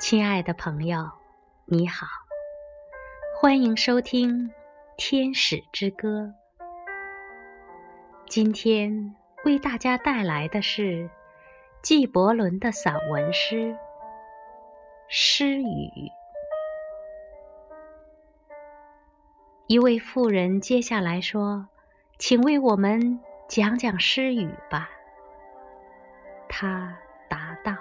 亲爱的朋友，你好，欢迎收听《天使之歌》。今天为大家带来的是纪伯伦的散文诗《诗语》。一位妇人接下来说：“请为我们讲讲诗语吧。”他答道。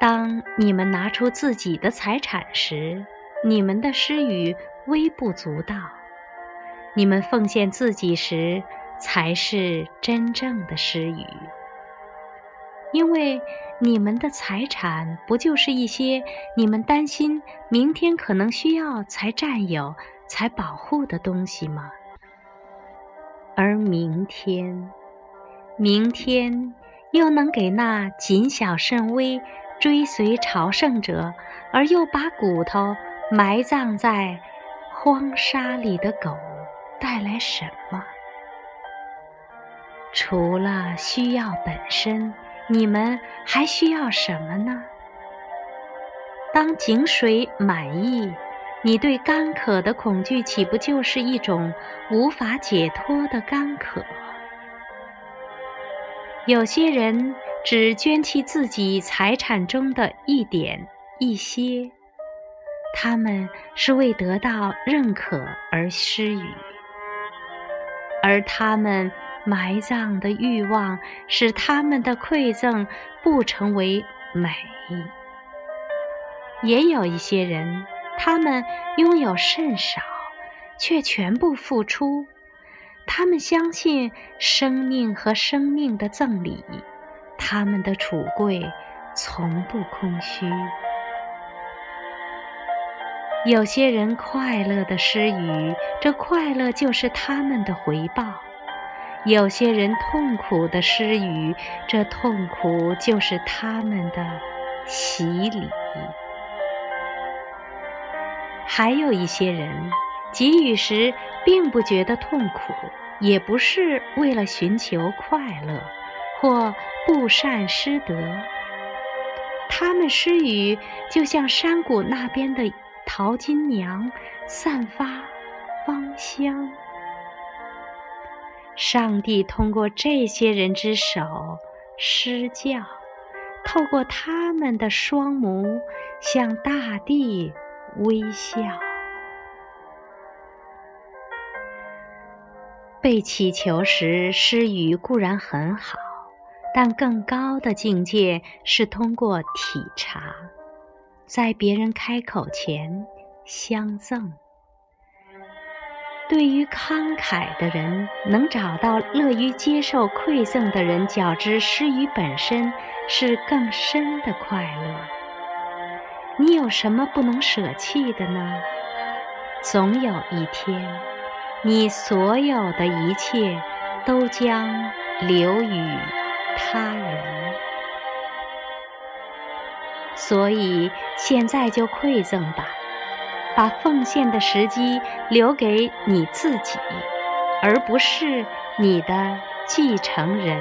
当你们拿出自己的财产时，你们的诗语微不足道；你们奉献自己时，才是真正的诗语。因为你们的财产不就是一些你们担心明天可能需要才占有、才保护的东西吗？而明天，明天又能给那谨小慎微。追随朝圣者，而又把骨头埋葬在荒沙里的狗带来什么？除了需要本身，你们还需要什么呢？当井水满溢，你对干渴的恐惧，岂不就是一种无法解脱的干渴？有些人。只捐弃自己财产中的一点一些，他们是为得到认可而施予，而他们埋葬的欲望使他们的馈赠不成为美。也有一些人，他们拥有甚少，却全部付出，他们相信生命和生命的赠礼。他们的储柜从不空虚。有些人快乐的施予，这快乐就是他们的回报；有些人痛苦的施予，这痛苦就是他们的洗礼。还有一些人给予时并不觉得痛苦，也不是为了寻求快乐。或布善失德，他们施予就像山谷那边的淘金娘，散发芳香。上帝通过这些人之手施教，透过他们的双眸向大地微笑。被祈求时施语固然很好。但更高的境界是通过体察，在别人开口前相赠。对于慷慨的人，能找到乐于接受馈赠的人，较之施予本身是更深的快乐。你有什么不能舍弃的呢？总有一天，你所有的一切都将流于。他人，所以现在就馈赠吧，把奉献的时机留给你自己，而不是你的继承人。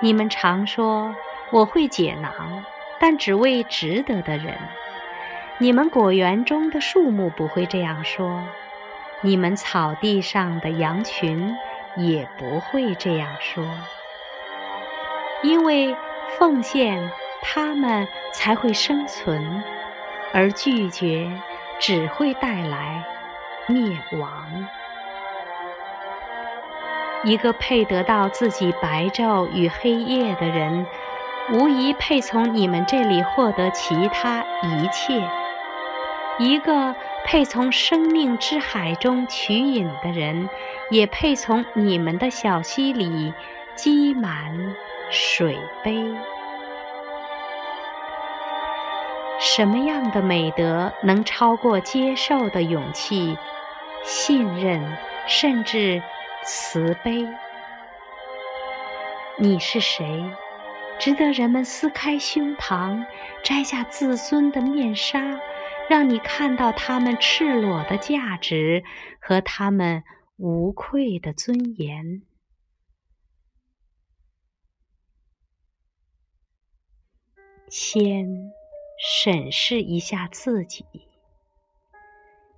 你们常说我会解囊，但只为值得的人。你们果园中的树木不会这样说，你们草地上的羊群。也不会这样说，因为奉献他们才会生存，而拒绝只会带来灭亡。一个配得到自己白昼与黑夜的人，无疑配从你们这里获得其他一切。一个配从生命之海中取饮的人。也配从你们的小溪里积满水杯。什么样的美德能超过接受的勇气、信任，甚至慈悲？你是谁，值得人们撕开胸膛，摘下自尊的面纱，让你看到他们赤裸的价值和他们？无愧的尊严。先审视一下自己，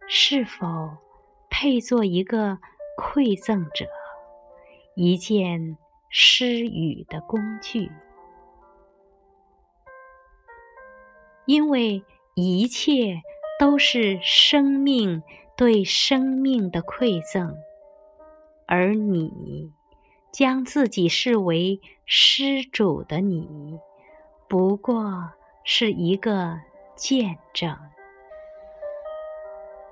是否配做一个馈赠者，一件施予的工具？因为一切都是生命对生命的馈赠，而你将自己视为施主的你。不过是一个见证。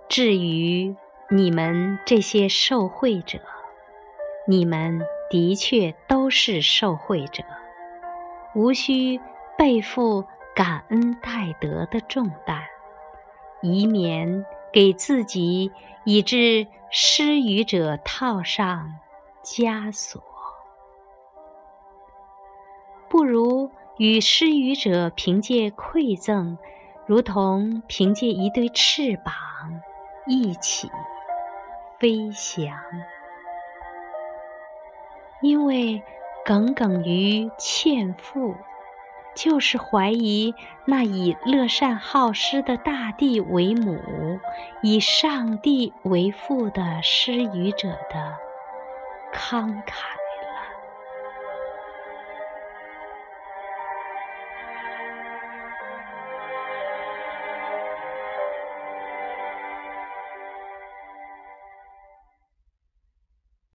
至于你们这些受惠者，你们的确都是受惠者，无需背负感恩戴德的重担，以免给自己以致施予者套上枷锁。不如。与施予者凭借馈赠，如同凭借一对翅膀一起飞翔。因为耿耿于欠负，就是怀疑那以乐善好施的大地为母，以上帝为父的施予者的慷慨。